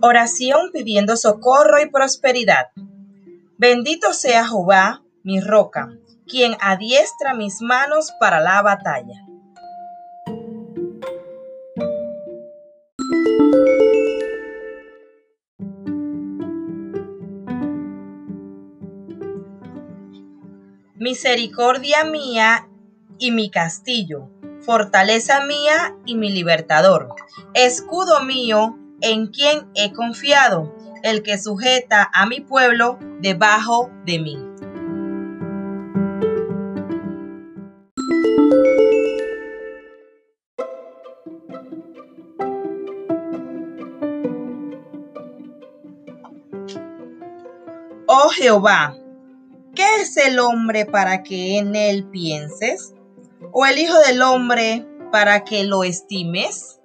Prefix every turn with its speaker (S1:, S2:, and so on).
S1: Oración pidiendo socorro y prosperidad. Bendito sea Jehová, mi roca, quien adiestra mis manos para la batalla. Misericordia mía y mi castillo, fortaleza mía y mi libertador, escudo mío en quien he confiado, el que sujeta a mi pueblo debajo de mí. Oh Jehová, ¿qué es el hombre para que en él pienses? ¿O el Hijo del hombre para que lo estimes?